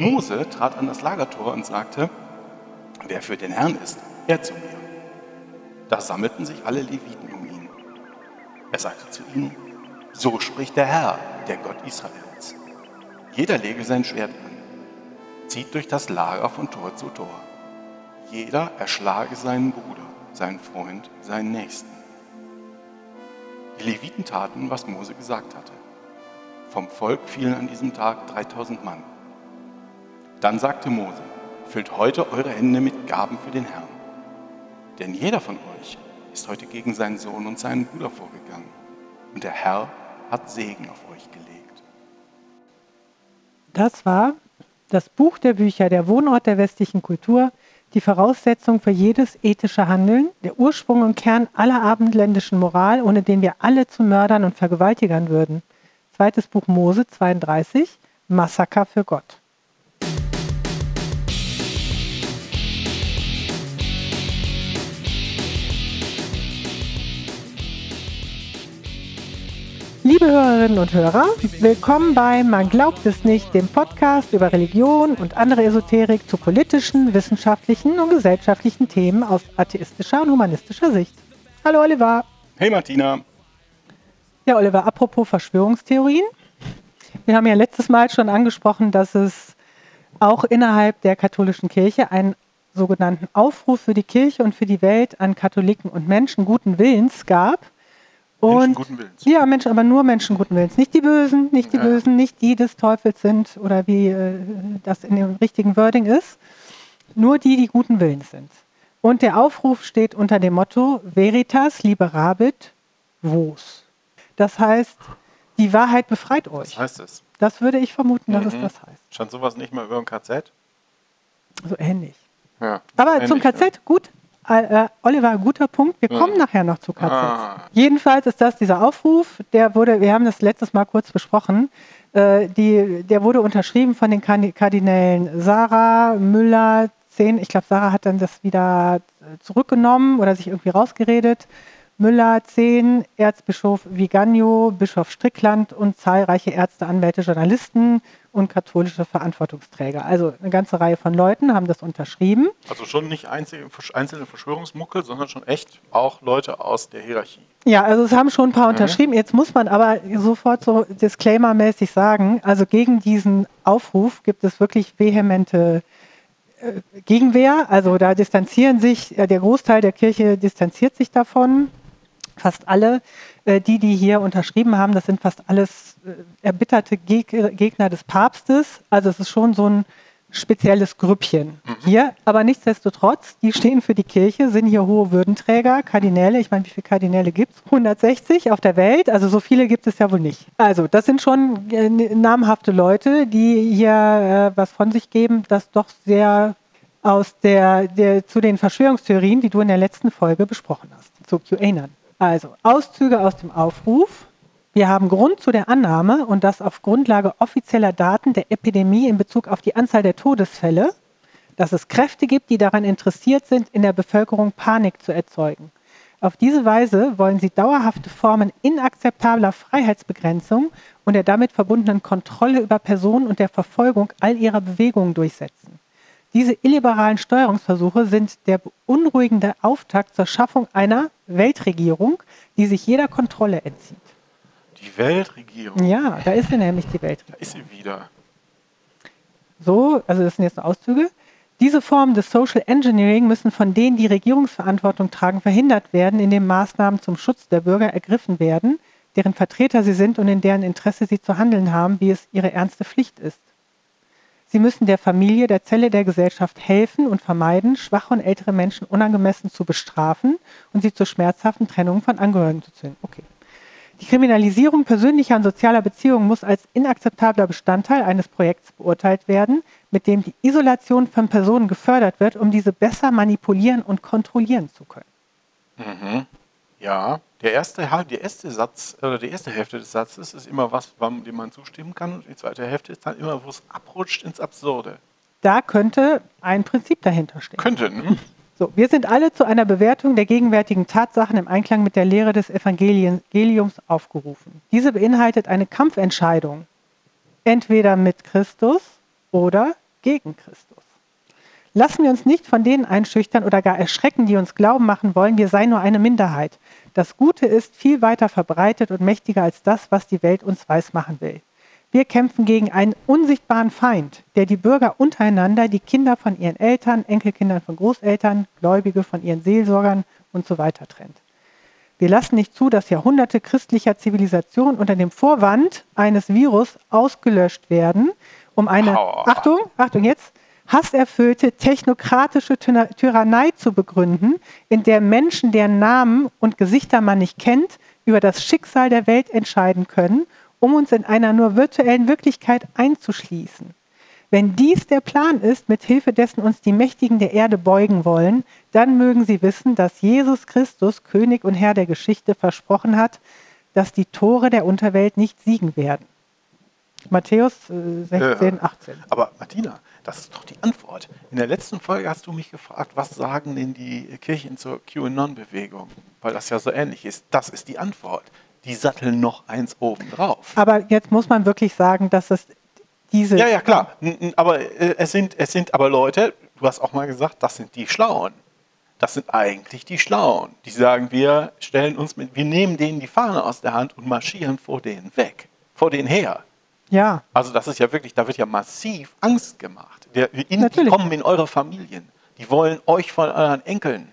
Mose trat an das Lagertor und sagte, wer für den Herrn ist, her zu mir. Da sammelten sich alle Leviten um ihn. Er sagte zu ihnen, so spricht der Herr, der Gott Israels. Jeder lege sein Schwert an, zieht durch das Lager von Tor zu Tor. Jeder erschlage seinen Bruder, seinen Freund, seinen Nächsten. Die Leviten taten, was Mose gesagt hatte. Vom Volk fielen an diesem Tag 3000 Mann. Dann sagte Mose, füllt heute eure Hände mit Gaben für den Herrn. Denn jeder von euch ist heute gegen seinen Sohn und seinen Bruder vorgegangen. Und der Herr hat Segen auf euch gelegt. Das war das Buch der Bücher, der Wohnort der westlichen Kultur, die Voraussetzung für jedes ethische Handeln, der Ursprung und Kern aller abendländischen Moral, ohne den wir alle zu Mördern und Vergewaltigern würden. Zweites Buch Mose 32, Massaker für Gott. Liebe Hörerinnen und Hörer, willkommen bei Man glaubt es nicht, dem Podcast über Religion und andere Esoterik zu politischen, wissenschaftlichen und gesellschaftlichen Themen aus atheistischer und humanistischer Sicht. Hallo Oliver. Hey Martina. Ja, Oliver, apropos Verschwörungstheorien. Wir haben ja letztes Mal schon angesprochen, dass es auch innerhalb der katholischen Kirche einen sogenannten Aufruf für die Kirche und für die Welt an Katholiken und Menschen guten Willens gab und, Menschen guten Willens. Ja, Menschen, aber nur Menschen guten Willens. Nicht die Bösen, nicht die ja. Bösen, nicht die des Teufels sind oder wie äh, das in dem richtigen Wording ist. Nur die, die guten Willens sind. Und der Aufruf steht unter dem Motto Veritas liberabit vos. Das heißt, die Wahrheit befreit euch. Was heißt es? Das würde ich vermuten, dass mhm. es das heißt. Stand sowas nicht mal über ein KZ? So ähnlich. Ja, aber ähnlich, zum KZ, ja. gut, äh, Oliver, guter Punkt. Wir kommen nachher noch zu KZs. Ah. Jedenfalls ist das dieser Aufruf, der wurde, wir haben das letztes Mal kurz besprochen, äh, die, der wurde unterschrieben von den Kardinälen Sarah, Müller, Zehn. Ich glaube, Sarah hat dann das wieder zurückgenommen oder sich irgendwie rausgeredet. Müller, Zehn, Erzbischof Vigano, Bischof Strickland und zahlreiche Ärzte, Anwälte, Journalisten und katholische Verantwortungsträger. Also eine ganze Reihe von Leuten haben das unterschrieben. Also schon nicht einzelne Verschwörungsmuckel, sondern schon echt auch Leute aus der Hierarchie. Ja, also es haben schon ein paar mhm. unterschrieben. Jetzt muss man aber sofort so disclaimermäßig sagen, also gegen diesen Aufruf gibt es wirklich vehemente äh, Gegenwehr. Also da distanzieren sich, der Großteil der Kirche distanziert sich davon fast alle, äh, die, die hier unterschrieben haben, das sind fast alles äh, erbitterte Gegner des Papstes. Also es ist schon so ein spezielles Grüppchen mhm. hier. Aber nichtsdestotrotz, die stehen für die Kirche, sind hier hohe Würdenträger, Kardinäle. Ich meine, wie viele Kardinäle gibt es? 160 auf der Welt. Also so viele gibt es ja wohl nicht. Also das sind schon äh, namhafte Leute, die hier was von sich geben, das doch sehr aus der, der, zu den Verschwörungstheorien, die du in der letzten Folge besprochen hast, zu QAnon. Also Auszüge aus dem Aufruf. Wir haben Grund zu der Annahme und das auf Grundlage offizieller Daten der Epidemie in Bezug auf die Anzahl der Todesfälle, dass es Kräfte gibt, die daran interessiert sind, in der Bevölkerung Panik zu erzeugen. Auf diese Weise wollen sie dauerhafte Formen inakzeptabler Freiheitsbegrenzung und der damit verbundenen Kontrolle über Personen und der Verfolgung all ihrer Bewegungen durchsetzen. Diese illiberalen Steuerungsversuche sind der beunruhigende Auftakt zur Schaffung einer Weltregierung, die sich jeder Kontrolle entzieht. Die Weltregierung? Ja, da ist sie nämlich die Weltregierung. Da ist sie wieder. So, also das sind jetzt Auszüge. Diese Formen des Social Engineering müssen von denen, die Regierungsverantwortung tragen, verhindert werden, indem Maßnahmen zum Schutz der Bürger ergriffen werden, deren Vertreter sie sind und in deren Interesse sie zu handeln haben, wie es ihre ernste Pflicht ist. Sie müssen der Familie, der Zelle der Gesellschaft helfen und vermeiden, schwache und ältere Menschen unangemessen zu bestrafen und sie zur schmerzhaften Trennung von Angehörigen zu zwingen. Okay. Die Kriminalisierung persönlicher und sozialer Beziehungen muss als inakzeptabler Bestandteil eines Projekts beurteilt werden, mit dem die Isolation von Personen gefördert wird, um diese besser manipulieren und kontrollieren zu können. Mhm. Ja, der erste, der erste Satz oder die erste Hälfte des Satzes ist immer was, dem man zustimmen kann. Und die zweite Hälfte ist dann immer, wo es abrutscht ins Absurde. Da könnte ein Prinzip dahinter stehen. Könnte, ne? So, wir sind alle zu einer Bewertung der gegenwärtigen Tatsachen im Einklang mit der Lehre des Evangeliums aufgerufen. Diese beinhaltet eine Kampfentscheidung. Entweder mit Christus oder gegen Christus. Lassen wir uns nicht von denen einschüchtern oder gar erschrecken, die uns glauben machen wollen, wir seien nur eine Minderheit. Das Gute ist viel weiter verbreitet und mächtiger als das, was die Welt uns weismachen will. Wir kämpfen gegen einen unsichtbaren Feind, der die Bürger untereinander, die Kinder von ihren Eltern, Enkelkindern von Großeltern, Gläubige von ihren Seelsorgern und so weiter trennt. Wir lassen nicht zu, dass Jahrhunderte christlicher Zivilisation unter dem Vorwand eines Virus ausgelöscht werden, um eine, oh. Achtung, Achtung jetzt, hasserfüllte technokratische Tyrannei zu begründen, in der Menschen, deren Namen und Gesichter man nicht kennt, über das Schicksal der Welt entscheiden können um uns in einer nur virtuellen Wirklichkeit einzuschließen. Wenn dies der Plan ist, mit Hilfe dessen uns die Mächtigen der Erde beugen wollen, dann mögen sie wissen, dass Jesus Christus, König und Herr der Geschichte, versprochen hat, dass die Tore der Unterwelt nicht siegen werden. Matthäus 16, äh, 18. Aber Martina, das ist doch die Antwort. In der letzten Folge hast du mich gefragt, was sagen denn die Kirchen zur QAnon-Bewegung? Weil das ja so ähnlich ist. Das ist die Antwort die satteln noch eins oben drauf. Aber jetzt muss man wirklich sagen, dass es diese. Ja, ja, klar. Aber äh, es sind, es sind aber Leute, du hast auch mal gesagt, das sind die Schlauen. Das sind eigentlich die Schlauen. Die sagen, wir stellen uns mit, wir nehmen denen die Fahne aus der Hand und marschieren vor denen weg, vor denen her. Ja. Also das ist ja wirklich, da wird ja massiv Angst gemacht. Die, in, die kommen in eure Familien. Die wollen euch von euren Enkeln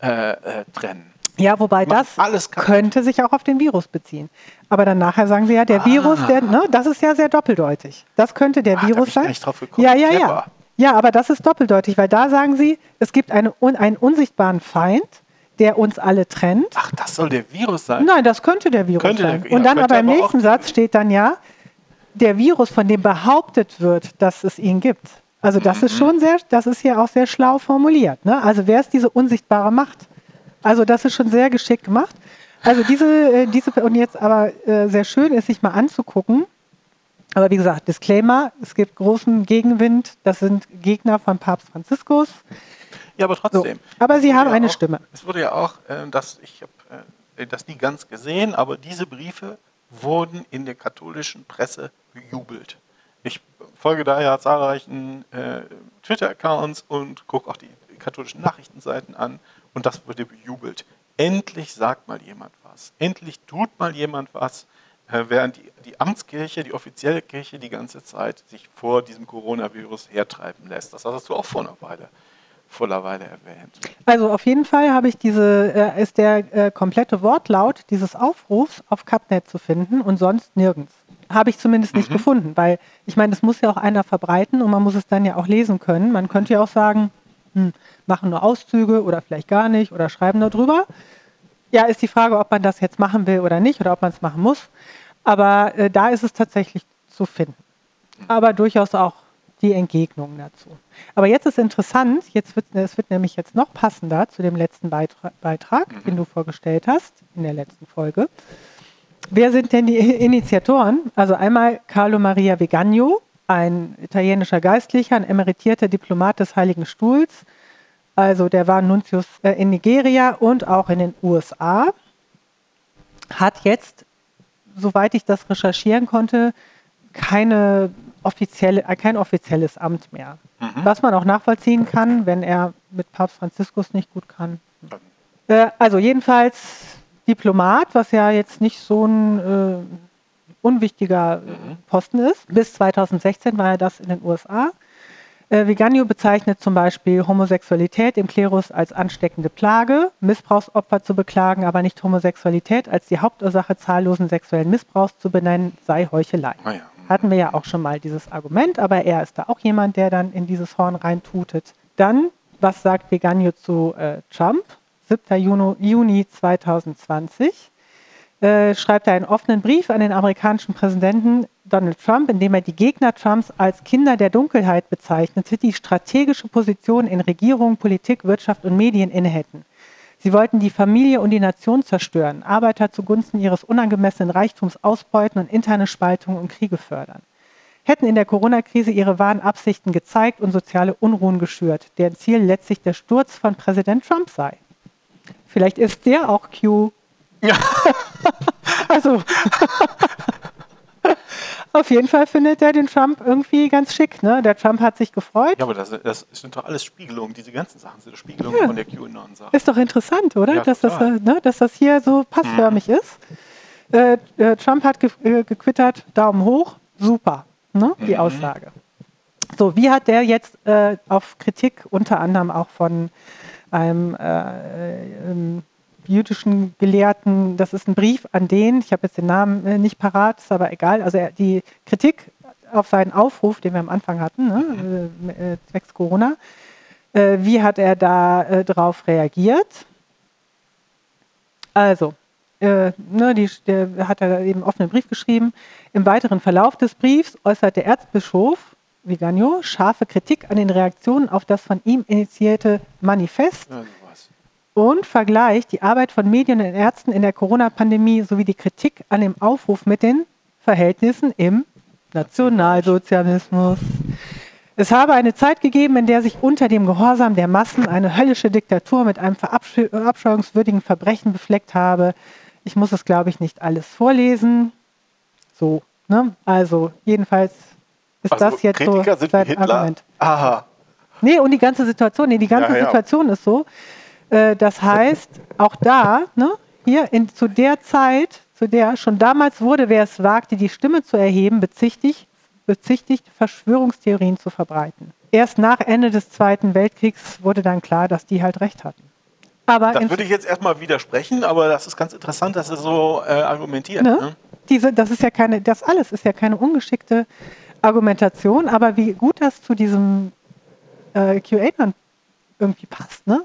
äh, äh, trennen. Ja, wobei das könnte sich auch auf den Virus beziehen. Aber dann nachher sagen sie ja, der ah. Virus, der, ne, das ist ja sehr doppeldeutig. Das könnte der ah, Virus sein. Nicht drauf gekommen. Ja, ja, ja. Ja, aber das ist doppeldeutig, weil da sagen sie, es gibt eine, einen unsichtbaren Feind, der uns alle trennt. Ach, das soll der Virus sein? Nein, das könnte der Virus könnte sein. Der, ja, Und dann aber im nächsten Satz steht dann ja, der Virus, von dem behauptet wird, dass es ihn gibt. Also das mhm. ist schon sehr, das ist ja auch sehr schlau formuliert. Ne? Also wer ist diese unsichtbare Macht? Also das ist schon sehr geschickt gemacht. Also diese, äh, diese und jetzt aber äh, sehr schön ist, sich mal anzugucken. Aber wie gesagt, Disclaimer, es gibt großen Gegenwind. Das sind Gegner von Papst Franziskus. Ja, aber trotzdem. So. Aber sie haben ja eine auch, Stimme. Es wurde ja auch, äh, das, ich habe äh, das nie ganz gesehen, aber diese Briefe wurden in der katholischen Presse bejubelt. Ich folge daher zahlreichen äh, Twitter-Accounts und gucke auch die katholischen Nachrichtenseiten an und das wurde bejubelt. Endlich sagt mal jemand was. Endlich tut mal jemand was, äh, während die, die Amtskirche, die offizielle Kirche die ganze Zeit sich vor diesem Coronavirus hertreiben lässt. Das hast du auch vor einer Weile voller Weile erwähnt. Also auf jeden Fall habe ich diese, äh, ist der äh, komplette Wortlaut dieses Aufrufs auf Capnet zu finden und sonst nirgends. Habe ich zumindest nicht mhm. gefunden, weil ich meine, das muss ja auch einer verbreiten und man muss es dann ja auch lesen können. Man könnte ja auch sagen, hm, machen nur Auszüge oder vielleicht gar nicht oder schreiben nur drüber. Ja, ist die Frage, ob man das jetzt machen will oder nicht oder ob man es machen muss. Aber äh, da ist es tatsächlich zu finden. Aber durchaus auch die Entgegnungen dazu. Aber jetzt ist interessant, jetzt wird, es wird nämlich jetzt noch passender zu dem letzten Beitra Beitrag, mhm. den du vorgestellt hast in der letzten Folge. Wer sind denn die Initiatoren? Also einmal Carlo Maria Vegagno, ein italienischer Geistlicher, ein emeritierter Diplomat des Heiligen Stuhls. Also der war Nuntius äh, in Nigeria und auch in den USA. Hat jetzt, soweit ich das recherchieren konnte, keine offizielle, äh, kein offizielles Amt mehr. Mhm. Was man auch nachvollziehen kann, wenn er mit Papst Franziskus nicht gut kann. Äh, also jedenfalls Diplomat, was ja jetzt nicht so ein äh, unwichtiger mhm. Posten ist. Bis 2016 war er das in den USA. Äh, Viganio bezeichnet zum Beispiel Homosexualität im Klerus als ansteckende Plage, Missbrauchsopfer zu beklagen, aber nicht Homosexualität als die Hauptursache zahllosen sexuellen Missbrauchs zu benennen, sei Heuchelei. Oh ja. Hatten wir ja auch schon mal dieses Argument, aber er ist da auch jemand, der dann in dieses Horn reintutet. Dann, was sagt Viganio zu äh, Trump? 7. Juni, Juni 2020 äh, schreibt er einen offenen Brief an den amerikanischen Präsidenten Donald Trump, in dem er die Gegner Trumps als Kinder der Dunkelheit bezeichnete, die strategische Positionen in Regierung, Politik, Wirtschaft und Medien innehätten. Sie wollten die Familie und die Nation zerstören, Arbeiter zugunsten ihres unangemessenen Reichtums ausbeuten und interne Spaltungen und Kriege fördern. Hätten in der Corona-Krise ihre wahren Absichten gezeigt und soziale Unruhen geschürt, deren Ziel letztlich der Sturz von Präsident Trump sei. Vielleicht ist der auch Q ja. also, Auf jeden Fall findet er den Trump irgendwie ganz schick. Ne? Der Trump hat sich gefreut. Ja, aber das, das sind doch alles Spiegelungen. Diese ganzen Sachen sind Spiegelungen ja. von der QAnon-Sache. Ist doch interessant, oder? Ja, dass, das, ne, dass das hier so passförmig mhm. ist. Äh, äh, Trump hat ge äh, gequittert, Daumen hoch, super, ne? die mhm. Aussage. So, wie hat der jetzt äh, auf Kritik unter anderem auch von einem ähm, jüdischen Gelehrten, das ist ein Brief an den, ich habe jetzt den Namen äh, nicht parat, ist aber egal, also er, die Kritik auf seinen Aufruf, den wir am Anfang hatten, ne, äh, zwecks Corona, äh, wie hat er da äh, drauf reagiert? Also, äh, ne, die, der hat er eben offenen Brief geschrieben. Im weiteren Verlauf des Briefs äußert der Erzbischof Vigano scharfe Kritik an den Reaktionen auf das von ihm initiierte Manifest. Ja, und vergleicht die Arbeit von Medien und Ärzten in der Corona-Pandemie sowie die Kritik an dem Aufruf mit den Verhältnissen im Nationalsozialismus. Es habe eine Zeit gegeben, in der sich unter dem Gehorsam der Massen eine höllische Diktatur mit einem verabscheuungswürdigen Verbrechen befleckt habe. Ich muss es, glaube ich, nicht alles vorlesen. So, ne? Also, jedenfalls ist also, das jetzt Kritiker so sein Argument. Aha. Nee, und die ganze Situation, nee, die ganze ja, ja. Situation ist so, äh, das heißt, auch da, ne, hier in, zu der Zeit, zu der schon damals wurde, wer es wagte, die Stimme zu erheben, bezichtigt, bezichtigt, Verschwörungstheorien zu verbreiten. Erst nach Ende des Zweiten Weltkriegs wurde dann klar, dass die halt recht hatten. Aber das würde ich jetzt erstmal widersprechen, aber das ist ganz interessant, dass er so äh, argumentiert. Ne? Ne? Diese, das ist ja keine, das alles ist ja keine ungeschickte Argumentation, aber wie gut das zu diesem äh, QA irgendwie passt, ne?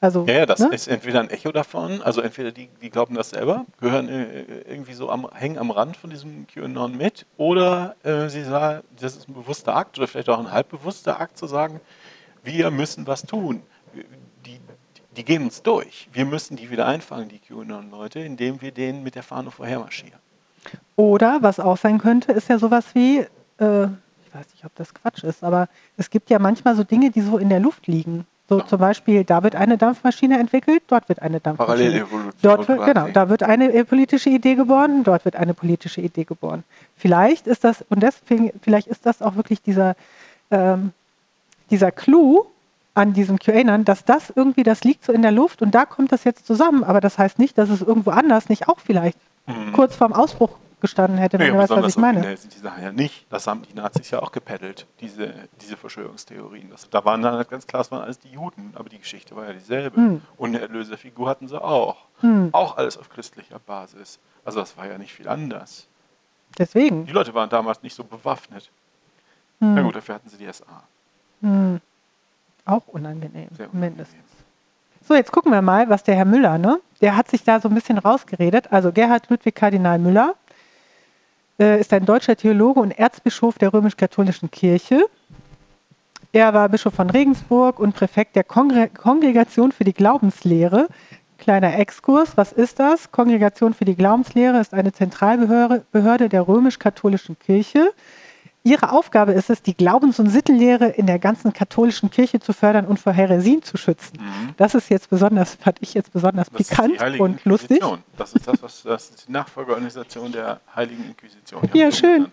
Also, ja, ja, das ne? ist entweder ein Echo davon, also entweder die, die glauben das selber, gehören äh, irgendwie so am, hängen am Rand von diesem QAnon mit, oder äh, sie sagen, das ist ein bewusster Akt oder vielleicht auch ein halbbewusster Akt zu sagen, wir müssen was tun. Die, die gehen uns durch. Wir müssen die wieder einfangen, die QAnon-Leute, indem wir denen mit der Fahne vorher marschieren. Oder, was auch sein könnte, ist ja sowas wie, äh, ich weiß nicht, ob das Quatsch ist, aber es gibt ja manchmal so Dinge, die so in der Luft liegen. So zum Beispiel, da wird eine Dampfmaschine entwickelt, dort wird eine Dampfmaschine. Dort wird, genau, da wird eine äh, politische Idee geboren, dort wird eine politische Idee geboren. Vielleicht ist das, und deswegen, vielleicht ist das auch wirklich dieser, ähm, dieser Clou an diesem QAnon, dass das irgendwie, das liegt so in der Luft und da kommt das jetzt zusammen. Aber das heißt nicht, dass es irgendwo anders nicht auch vielleicht mhm. kurz vorm Ausbruch gestanden hätte, wenn nee, du weißt, was ich meine. Nee, sind die Sachen ja nicht. Das haben die Nazis ja auch gepeddelt, diese, diese Verschwörungstheorien. Das, da waren dann halt ganz klar, es waren alles die Juden, aber die Geschichte war ja dieselbe. Hm. Und eine Erlöserfigur hatten sie auch. Hm. Auch alles auf christlicher Basis. Also das war ja nicht viel anders. Deswegen. Die Leute waren damals nicht so bewaffnet. Hm. Na gut, dafür hatten sie die SA. Hm. Auch unangenehm, Sehr unangenehm, mindestens. So, jetzt gucken wir mal, was der Herr Müller, ne? Der hat sich da so ein bisschen rausgeredet. Also Gerhard Ludwig Kardinal Müller äh, ist ein deutscher Theologe und Erzbischof der römisch-katholischen Kirche. Er war Bischof von Regensburg und Präfekt der Kongre Kongregation für die Glaubenslehre. Kleiner Exkurs, was ist das? Kongregation für die Glaubenslehre ist eine Zentralbehörde der römisch-katholischen Kirche. Ihre Aufgabe ist es, die Glaubens- und Sittenlehre in der ganzen katholischen Kirche zu fördern und vor Häresien zu schützen. Mhm. Das ist jetzt besonders, fand ich jetzt besonders das pikant und lustig. Das ist das, was das ist die Nachfolgeorganisation der Heiligen Inquisition. Ja, schön.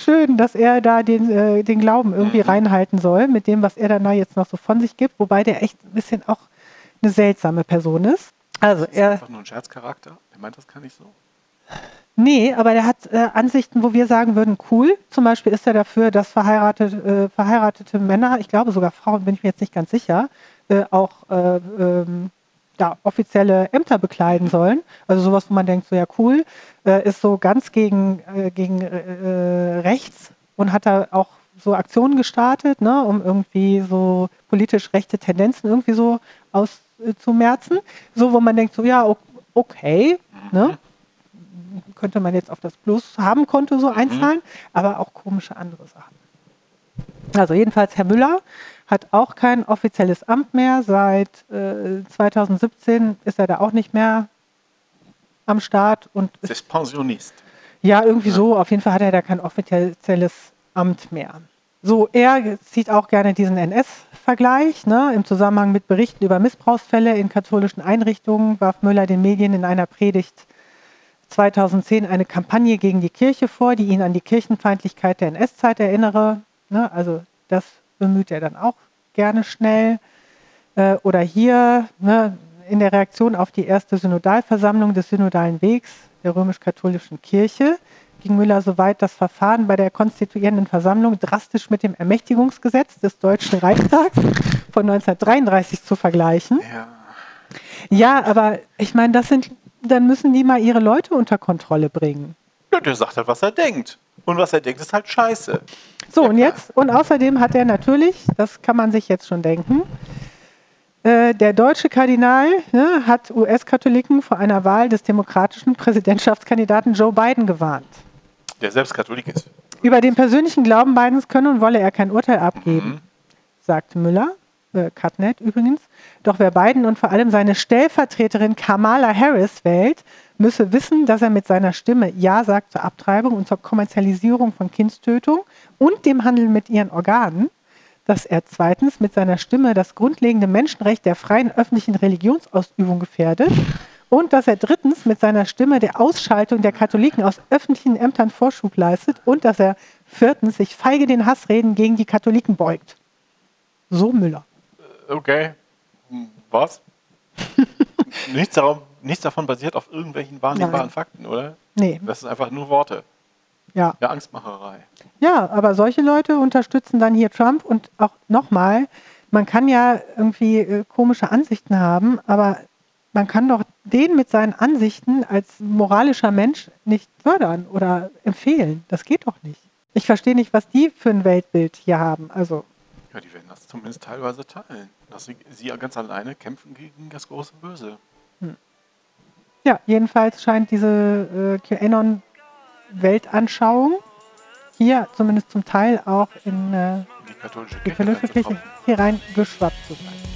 Schön, dass er da den, äh, den Glauben irgendwie mhm. reinhalten soll, mit dem, was er dann da jetzt noch so von sich gibt, wobei der echt ein bisschen auch eine seltsame Person ist. Also das ist er. einfach nur ein Scherzcharakter. Er meint das gar nicht so. Nee, aber der hat äh, Ansichten, wo wir sagen würden, cool. Zum Beispiel ist er dafür, dass verheiratete, äh, verheiratete Männer, ich glaube sogar Frauen, bin ich mir jetzt nicht ganz sicher, äh, auch äh, ähm, ja, offizielle Ämter bekleiden sollen. Also sowas, wo man denkt, so ja cool, äh, ist so ganz gegen, äh, gegen rechts und hat da auch so Aktionen gestartet, ne, um irgendwie so politisch rechte Tendenzen irgendwie so auszumerzen. So, wo man denkt, so ja, okay, ne? Könnte man jetzt auf das Plus-Haben-Konto so mhm. einzahlen, mhm. aber auch komische andere Sachen. Also jedenfalls Herr Müller hat auch kein offizielles Amt mehr. Seit äh, 2017 ist er da auch nicht mehr am Start. Und ist Pensionist. Ja, irgendwie ja. so. Auf jeden Fall hat er da kein offizielles Amt mehr. So, er zieht auch gerne diesen NS-Vergleich. Ne? Im Zusammenhang mit Berichten über Missbrauchsfälle in katholischen Einrichtungen warf Müller den Medien in einer Predigt 2010 eine Kampagne gegen die Kirche vor, die ihn an die Kirchenfeindlichkeit der NS-Zeit erinnere. Ne, also das bemüht er dann auch gerne schnell. Äh, oder hier ne, in der Reaktion auf die erste Synodalversammlung des Synodalen Wegs der römisch-katholischen Kirche ging Müller so weit, das Verfahren bei der konstituierenden Versammlung drastisch mit dem Ermächtigungsgesetz des Deutschen Reichstags von 1933 zu vergleichen. Ja, ja aber ich meine, das sind, dann müssen die mal ihre Leute unter Kontrolle bringen. Ja, der sagt halt, was er denkt. Und was er denkt, ist halt scheiße. So, ja, und jetzt, und außerdem hat er natürlich, das kann man sich jetzt schon denken, äh, der deutsche Kardinal ne, hat US-Katholiken vor einer Wahl des demokratischen Präsidentschaftskandidaten Joe Biden gewarnt. Der selbst Katholik ist. Über den persönlichen Glauben Bidens könne und wolle er kein Urteil abgeben, mhm. sagte Müller, äh, Cutnet übrigens. Doch wer Biden und vor allem seine Stellvertreterin Kamala Harris wählt, müsse wissen, dass er mit seiner Stimme Ja sagt zur Abtreibung und zur Kommerzialisierung von Kindstötung und dem Handel mit ihren Organen, dass er zweitens mit seiner Stimme das grundlegende Menschenrecht der freien öffentlichen Religionsausübung gefährdet und dass er drittens mit seiner Stimme der Ausschaltung der Katholiken aus öffentlichen Ämtern Vorschub leistet und dass er viertens sich feige den Hassreden gegen die Katholiken beugt. So Müller. Okay. Was? nichts, darum, nichts davon basiert auf irgendwelchen wahrnehmbaren Fakten, oder? Nee. Das ist einfach nur Worte. Ja. Ja, Angstmacherei. Ja, aber solche Leute unterstützen dann hier Trump und auch nochmal, man kann ja irgendwie äh, komische Ansichten haben, aber man kann doch den mit seinen Ansichten als moralischer Mensch nicht fördern oder empfehlen. Das geht doch nicht. Ich verstehe nicht, was die für ein Weltbild hier haben. Also ja, die werden das zumindest teilweise teilen. Dass sie, sie ganz alleine kämpfen gegen das große Böse. Hm. Ja, jedenfalls scheint diese äh, QAnon-Weltanschauung hier zumindest zum Teil auch in äh, die katholische Kirche, die katholische Kirche hier rein geschwappt zu sein.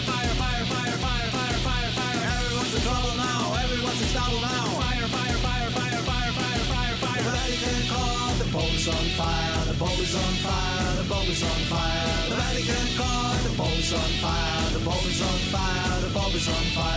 on fire, the Pope is on fire, the Pope is on fire,